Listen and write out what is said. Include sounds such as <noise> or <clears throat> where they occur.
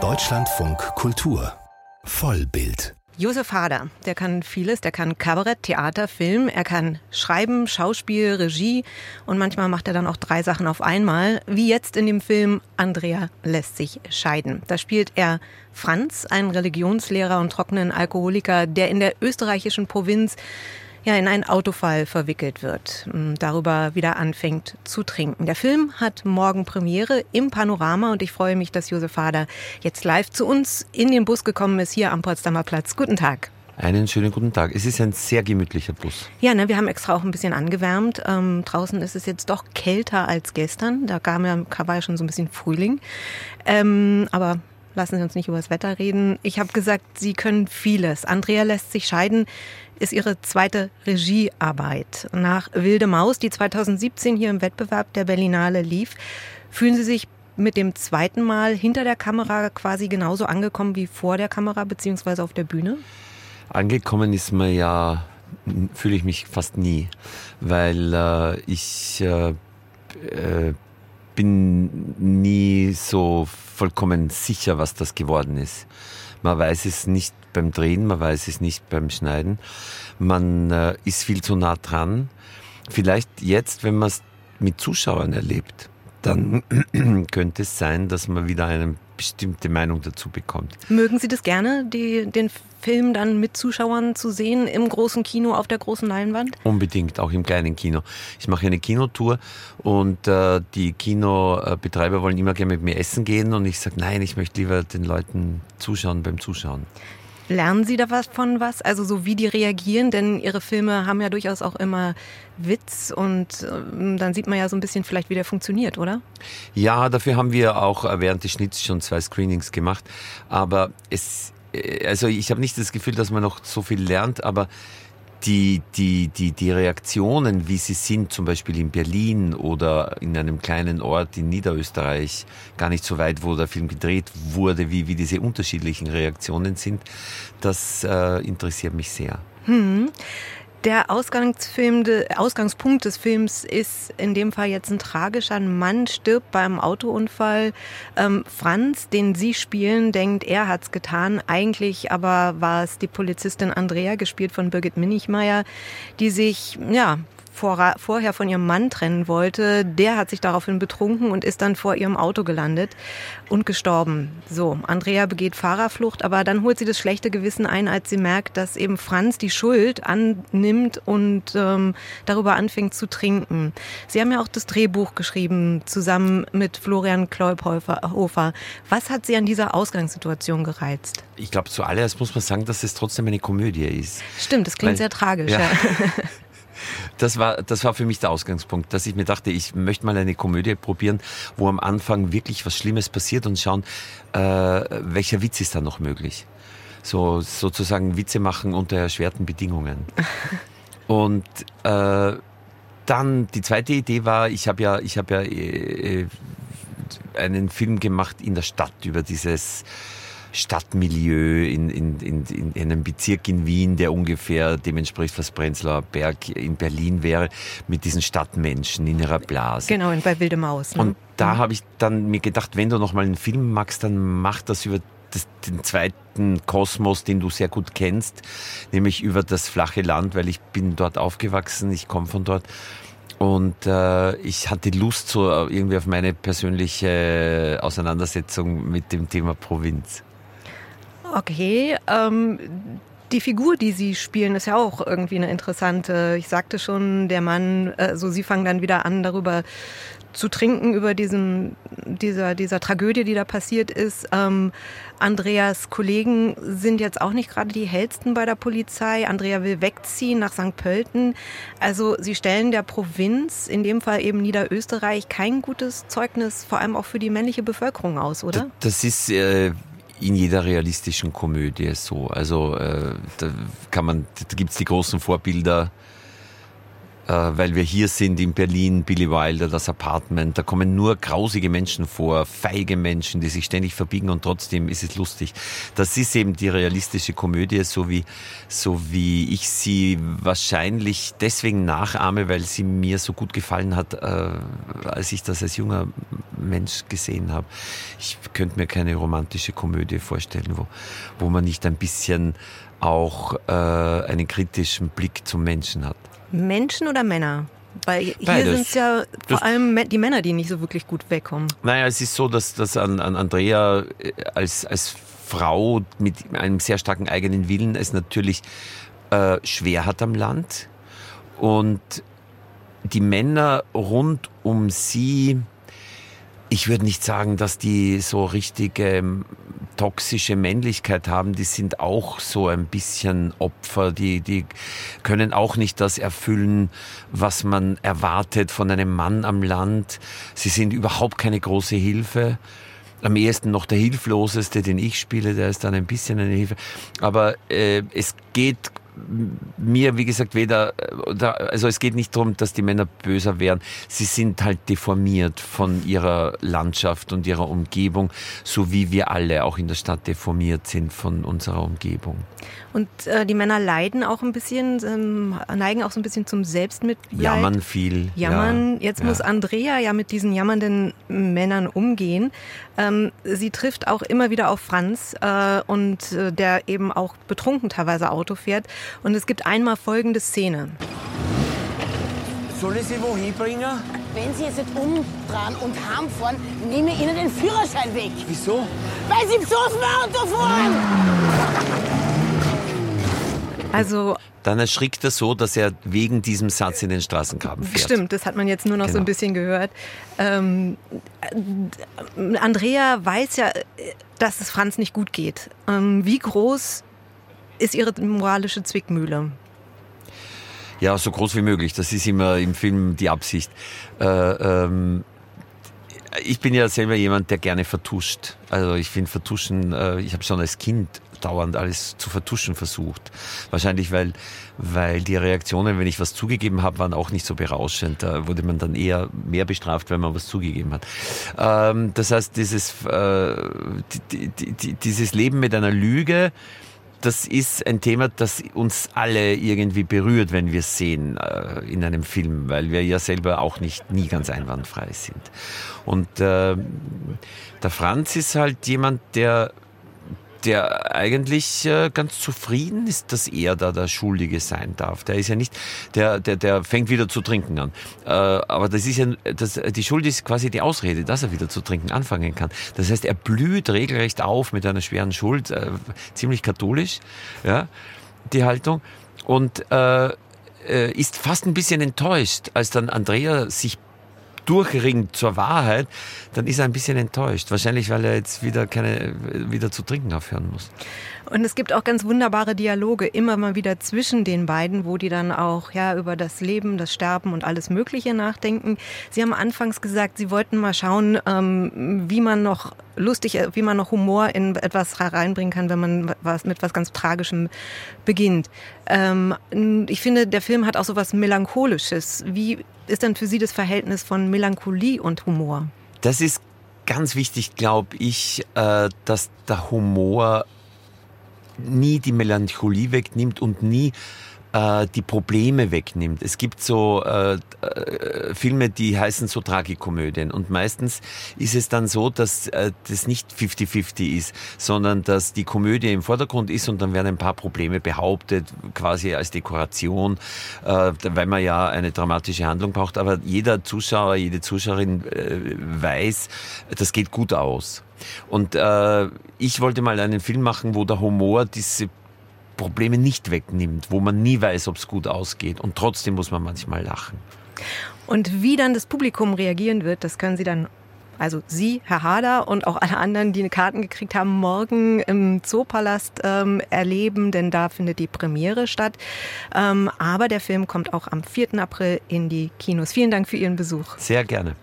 Deutschlandfunk Kultur. Vollbild. Josef Hader, der kann vieles, der kann Kabarett, Theater, Film, er kann schreiben, Schauspiel, Regie. Und manchmal macht er dann auch drei Sachen auf einmal, wie jetzt in dem Film Andrea lässt sich scheiden. Da spielt er Franz, einen Religionslehrer und trockenen Alkoholiker, der in der österreichischen Provinz ja in einen Autofall verwickelt wird, darüber wieder anfängt zu trinken. Der Film hat morgen Premiere im Panorama und ich freue mich, dass Josef Hader jetzt live zu uns in den Bus gekommen ist, hier am Potsdamer Platz. Guten Tag. Einen schönen guten Tag. Es ist ein sehr gemütlicher Bus. Ja, ne, wir haben extra auch ein bisschen angewärmt. Ähm, draußen ist es jetzt doch kälter als gestern. Da kam ja, war ja schon so ein bisschen Frühling. Ähm, aber lassen Sie uns nicht über das Wetter reden. Ich habe gesagt, Sie können vieles. Andrea lässt sich scheiden ist ihre zweite Regiearbeit. Nach Wilde Maus, die 2017 hier im Wettbewerb der Berlinale lief, fühlen Sie sich mit dem zweiten Mal hinter der Kamera quasi genauso angekommen wie vor der Kamera beziehungsweise auf der Bühne? Angekommen ist man ja, fühle ich mich fast nie, weil äh, ich äh, äh, bin nie so vollkommen sicher, was das geworden ist. Man weiß es nicht beim Drehen, man weiß es nicht beim Schneiden. Man äh, ist viel zu nah dran. Vielleicht jetzt, wenn man es mit Zuschauern erlebt, dann <clears throat> könnte es sein, dass man wieder eine bestimmte Meinung dazu bekommt. Mögen Sie das gerne, die, den Film dann mit Zuschauern zu sehen im großen Kino auf der großen Leinwand? Unbedingt, auch im kleinen Kino. Ich mache eine Kinotour und äh, die Kinobetreiber wollen immer gerne mit mir essen gehen und ich sage, nein, ich möchte lieber den Leuten zuschauen beim Zuschauen. Lernen Sie da was von was? Also so wie die reagieren, denn Ihre Filme haben ja durchaus auch immer Witz und ähm, dann sieht man ja so ein bisschen vielleicht, wie der funktioniert, oder? Ja, dafür haben wir auch während des Schnitts schon zwei Screenings gemacht. Aber es, äh, also ich habe nicht das Gefühl, dass man noch so viel lernt, aber die, die, die, die Reaktionen, wie sie sind, zum Beispiel in Berlin oder in einem kleinen Ort in Niederösterreich, gar nicht so weit, wo der Film gedreht wurde, wie, wie diese unterschiedlichen Reaktionen sind, das äh, interessiert mich sehr. Hm. Der Ausgangsfilm, Ausgangspunkt des Films ist in dem Fall jetzt ein tragischer. Ein Mann stirbt beim Autounfall. Ähm, Franz, den Sie spielen, denkt, er hat's getan. Eigentlich aber war es die Polizistin Andrea, gespielt von Birgit Minichmeier, die sich ja vor, vorher von ihrem Mann trennen wollte, der hat sich daraufhin betrunken und ist dann vor ihrem Auto gelandet und gestorben. So, Andrea begeht Fahrerflucht, aber dann holt sie das schlechte Gewissen ein, als sie merkt, dass eben Franz die Schuld annimmt und ähm, darüber anfängt zu trinken. Sie haben ja auch das Drehbuch geschrieben, zusammen mit Florian Kleubhofer. Was hat Sie an dieser Ausgangssituation gereizt? Ich glaube, zuallererst muss man sagen, dass es trotzdem eine Komödie ist. Stimmt, das klingt Weil, sehr tragisch. Ja. ja. <laughs> Das war, das war für mich der Ausgangspunkt, dass ich mir dachte, ich möchte mal eine Komödie probieren, wo am Anfang wirklich was Schlimmes passiert und schauen, äh, welcher Witz ist da noch möglich. So, sozusagen Witze machen unter erschwerten Bedingungen. <laughs> Und äh, dann die zweite Idee war, ich habe ja, ich habe ja äh, einen Film gemacht in der Stadt über dieses Stadtmilieu in, in, in, in einem Bezirk in Wien, der ungefähr dem entspricht, was Prenzlauer Berg in Berlin wäre, mit diesen Stadtmenschen in ihrer Blase. Genau, bei Wilde Maus. Ne? Und da mhm. habe ich dann mir gedacht, wenn du noch mal einen Film magst, dann mach das über das, den zweiten Kosmos, den du sehr gut kennst, nämlich über das flache Land, weil ich bin dort aufgewachsen, ich komme von dort. Und äh, ich hatte Lust so irgendwie auf meine persönliche Auseinandersetzung mit dem Thema Provinz. Okay, ähm, die Figur, die Sie spielen, ist ja auch irgendwie eine interessante. Ich sagte schon, der Mann, also Sie fangen dann wieder an, darüber zu trinken, über diesen, dieser, dieser Tragödie, die da passiert ist. Ähm, Andreas Kollegen sind jetzt auch nicht gerade die hellsten bei der Polizei. Andrea will wegziehen nach St. Pölten. Also Sie stellen der Provinz, in dem Fall eben Niederösterreich, kein gutes Zeugnis, vor allem auch für die männliche Bevölkerung aus, oder? Das ist äh, in jeder realistischen Komödie so. Also äh, da kann man, da gibt's die großen Vorbilder weil wir hier sind in Berlin, Billy Wilder, das Apartment, da kommen nur grausige Menschen vor, feige Menschen, die sich ständig verbiegen und trotzdem ist es lustig. Das ist eben die realistische Komödie, so wie, so wie ich sie wahrscheinlich deswegen nachahme, weil sie mir so gut gefallen hat, äh, als ich das als junger Mensch gesehen habe. Ich könnte mir keine romantische Komödie vorstellen, wo, wo man nicht ein bisschen auch äh, einen kritischen Blick zum Menschen hat. Menschen oder Männer? Weil hier Beides. sind es ja vor allem die Männer, die nicht so wirklich gut wegkommen. Naja, es ist so, dass, dass an, an Andrea äh, als, als Frau mit einem sehr starken eigenen Willen es natürlich äh, schwer hat am Land. Und die Männer rund um sie, ich würde nicht sagen, dass die so richtige toxische Männlichkeit haben. Die sind auch so ein bisschen Opfer. Die, die können auch nicht das erfüllen, was man erwartet von einem Mann am Land. Sie sind überhaupt keine große Hilfe. Am ehesten noch der Hilfloseste, den ich spiele, der ist dann ein bisschen eine Hilfe. Aber äh, es geht mir, wie gesagt, weder, äh, also es geht nicht darum, dass die Männer böser wären. Sie sind halt deformiert von ihrer Landschaft und ihrer Umgebung, so wie wir alle auch in der Stadt deformiert sind von unserer Umgebung. Und äh, die Männer leiden auch ein bisschen, ähm, neigen auch so ein bisschen zum Selbstmitleid. Jammern viel. Jammern. ja, Jetzt ja. muss Andrea ja mit diesen jammernden Männern umgehen. Ähm, sie trifft auch immer wieder auf Franz äh, und äh, der eben auch betrunken teilweise Auto fährt. Und es gibt einmal folgende Szene. Soll ich Sie wohin bringen? Wenn Sie jetzt nicht umdrehen und heimfahren, nehme ich Ihnen den Führerschein weg. Wieso? Weil Sie besoffen Auto fahren! Also Dann erschrickt er so, dass er wegen diesem Satz in den Straßengraben fährt. Stimmt, das hat man jetzt nur noch so Genau. ein bisschen gehört. Ähm, äh, Andrea weiß ja, dass es Franz nicht gut geht. Ähm, wie groß ist ihre moralische Zwickmühle? Ja, so groß wie möglich. Das ist immer im Film die Absicht. Äh, ähm, ich bin ja selber jemand, der gerne vertuscht. Also ich finde Vertuschen, äh, ich habe schon als Kind dauernd alles zu vertuschen versucht. Wahrscheinlich, weil, weil die Reaktionen, wenn ich was zugegeben habe, waren auch nicht so berauschend. Da wurde man dann eher mehr bestraft, wenn man was zugegeben hat. Ähm, das heißt, dieses, äh, die, die, die, dieses Leben mit einer Lüge, das ist ein Thema, das uns alle irgendwie berührt, wenn wir es sehen äh, in einem Film, weil wir ja selber auch nicht nie ganz einwandfrei sind. Und äh, der Franz ist halt jemand, der der eigentlich äh, ganz zufrieden ist, dass er da der Schuldige sein darf. Der ist ja nicht, der, der, der fängt wieder zu trinken an. Äh, aber das ist ja, das, die Schuld ist quasi die Ausrede, dass er wieder zu trinken anfangen kann. Das heißt, er blüht regelrecht auf mit einer schweren Schuld, äh, ziemlich katholisch, ja, die Haltung. Und äh, äh, ist fast ein bisschen enttäuscht, als dann Andrea sich durchringt zur Wahrheit, dann ist er ein bisschen enttäuscht. Wahrscheinlich, weil er jetzt wieder keine, wieder zu trinken aufhören muss. Und es gibt auch ganz wunderbare Dialoge immer mal wieder zwischen den beiden, wo die dann auch ja über das Leben, das Sterben und alles Mögliche nachdenken. Sie haben anfangs gesagt, Sie wollten mal schauen, ähm, wie man noch lustig, äh, wie man noch Humor in etwas reinbringen kann, wenn man was mit was ganz Tragischem beginnt. Ähm, ich finde, der Film hat auch so was Melancholisches. Wie ist denn für Sie das Verhältnis von Melancholie und Humor? Das ist ganz wichtig, glaube ich, äh, dass der Humor nie die Melancholie wegnimmt und nie äh, die Probleme wegnimmt. Es gibt so äh, äh, Filme, die heißen so Tragikomödien und meistens ist es dann so, dass äh, das nicht 50-50 ist, sondern dass die Komödie im Vordergrund ist und dann werden ein paar Probleme behauptet, quasi als Dekoration, äh, weil man ja eine dramatische Handlung braucht. Aber jeder Zuschauer, jede Zuschauerin weiß, das geht gut aus. Und äh, ich wollte mal einen Film machen, wo der Humor diese Probleme nicht wegnimmt, wo man nie weiß, ob es gut ausgeht. Und trotzdem muss man manchmal lachen. Und wie dann das Publikum reagieren wird, das können Sie dann, also Sie, Herr Hader und auch alle anderen, die Karten gekriegt haben, morgen im Zoopalast ähm, erleben, denn da findet die Premiere statt. Ähm, aber der Film kommt auch am 4. April in die Kinos. Vielen Dank für Ihren Besuch. Sehr gerne.